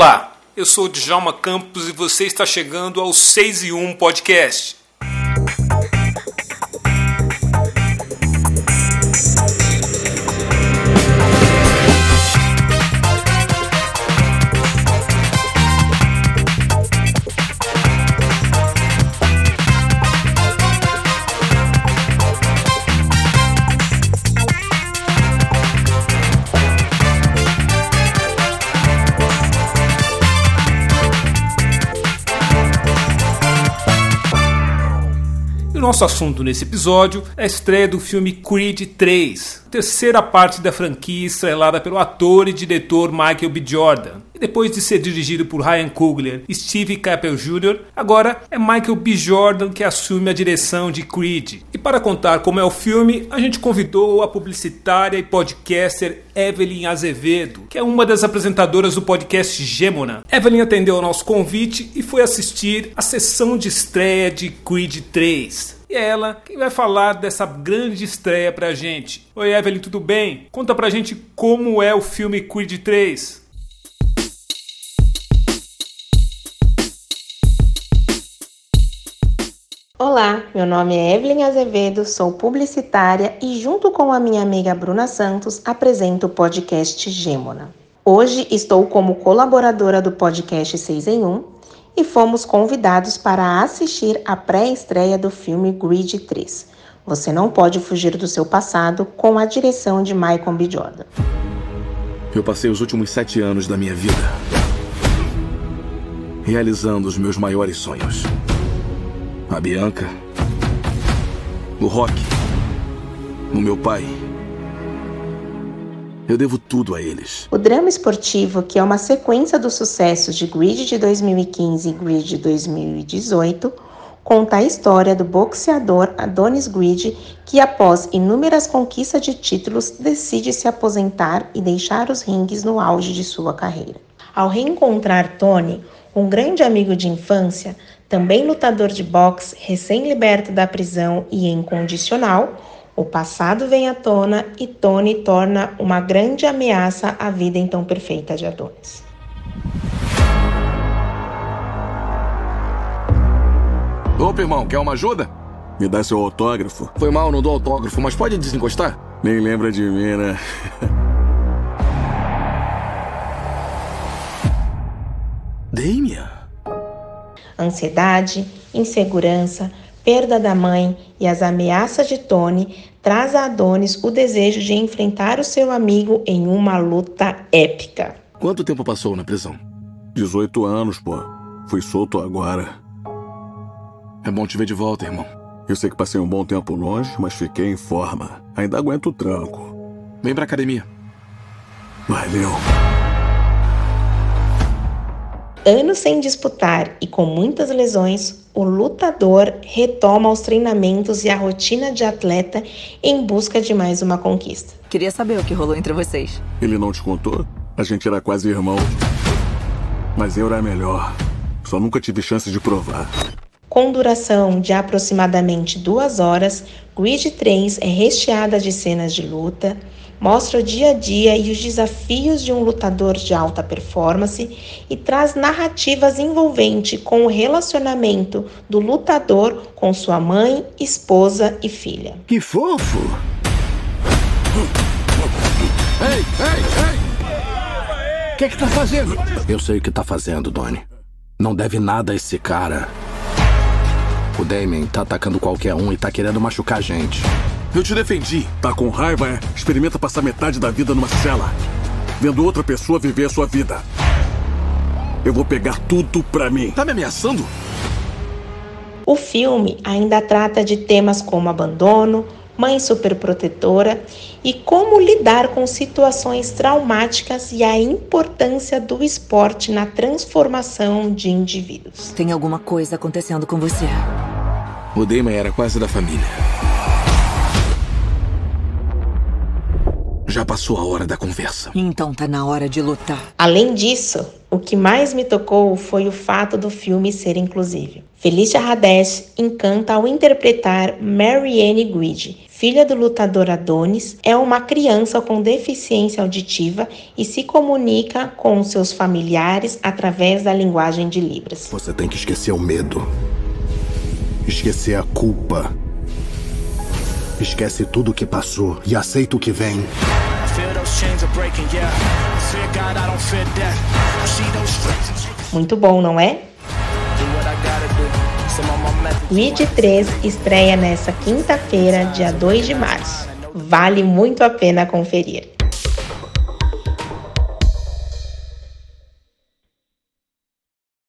Olá, eu sou o Djalma Campos e você está chegando ao 6 e 1 Podcast. E o nosso assunto nesse episódio é a estreia do filme Creed 3, terceira parte da franquia estrelada pelo ator e diretor Michael B. Jordan. E depois de ser dirigido por Ryan Coogler e Steve Cappell Jr., agora é Michael B. Jordan que assume a direção de Creed. E para contar como é o filme, a gente convidou a publicitária e podcaster Evelyn Azevedo, que é uma das apresentadoras do podcast Gemona. Evelyn atendeu ao nosso convite e foi assistir a sessão de estreia de Creed 3. E é ela quem vai falar dessa grande estreia pra gente. Oi Evelyn, tudo bem? Conta pra gente como é o filme Creed 3. Olá, meu nome é Evelyn Azevedo, sou publicitária e, junto com a minha amiga Bruna Santos, apresento o podcast Gêmona. Hoje estou como colaboradora do podcast 6 em 1 e fomos convidados para assistir a pré-estreia do filme Grid 3. Você não pode fugir do seu passado com a direção de Michael B. Jordan. Eu passei os últimos sete anos da minha vida realizando os meus maiores sonhos. A Bianca, o Rock, o meu pai. Eu devo tudo a eles. O drama esportivo, que é uma sequência dos sucessos de Grid de 2015 e Grid de 2018, conta a história do boxeador Adonis Grid, que após inúmeras conquistas de títulos decide se aposentar e deixar os ringues no auge de sua carreira. Ao reencontrar Tony, um grande amigo de infância, também lutador de boxe, recém-liberto da prisão e incondicional, o passado vem à tona e Tony torna uma grande ameaça à vida então perfeita de Adonis. Opa, irmão, quer uma ajuda? Me dá seu autógrafo. Foi mal, não dou autógrafo, mas pode desencostar? Nem lembra de mim, né? Damien? Ansiedade, insegurança, perda da mãe e as ameaças de Tony traz a Adonis o desejo de enfrentar o seu amigo em uma luta épica. Quanto tempo passou na prisão? 18 anos, pô. Fui solto agora. É bom te ver de volta, irmão. Eu sei que passei um bom tempo longe, mas fiquei em forma. Ainda aguento o tranco. Vem pra academia. Valeu. Anos sem disputar e com muitas lesões, o lutador retoma os treinamentos e a rotina de atleta em busca de mais uma conquista. Queria saber o que rolou entre vocês. Ele não te contou? A gente era quase irmão. Mas eu era melhor. Só nunca tive chance de provar. Com duração de aproximadamente duas horas, Grid 3 é recheada de cenas de luta, mostra o dia a dia e os desafios de um lutador de alta performance e traz narrativas envolventes com o relacionamento do lutador com sua mãe, esposa e filha. Que fofo! Ei, ei, ei! O que é que tá fazendo? Eu sei o que tá fazendo, Donnie. Não deve nada a esse cara. O Damien tá atacando qualquer um e tá querendo machucar a gente. Eu te defendi. Tá com raiva, é? Experimenta passar metade da vida numa cela. Vendo outra pessoa viver a sua vida. Eu vou pegar tudo pra mim. Tá me ameaçando? O filme ainda trata de temas como abandono, mãe superprotetora e como lidar com situações traumáticas e a importância do esporte na transformação de indivíduos. Tem alguma coisa acontecendo com você. O Damon era quase da família. Já passou a hora da conversa. Então tá na hora de lutar. Além disso, o que mais me tocou foi o fato do filme ser inclusivo. Felicia Hadesh encanta ao interpretar Marianne Grid, filha do lutador Adonis, é uma criança com deficiência auditiva e se comunica com seus familiares através da linguagem de Libras. Você tem que esquecer o medo, esquecer a culpa, esquece tudo o que passou e aceita o que vem. Muito bom, não é? Weed 3 estreia nesta quinta-feira, dia 2 de março. Vale muito a pena conferir.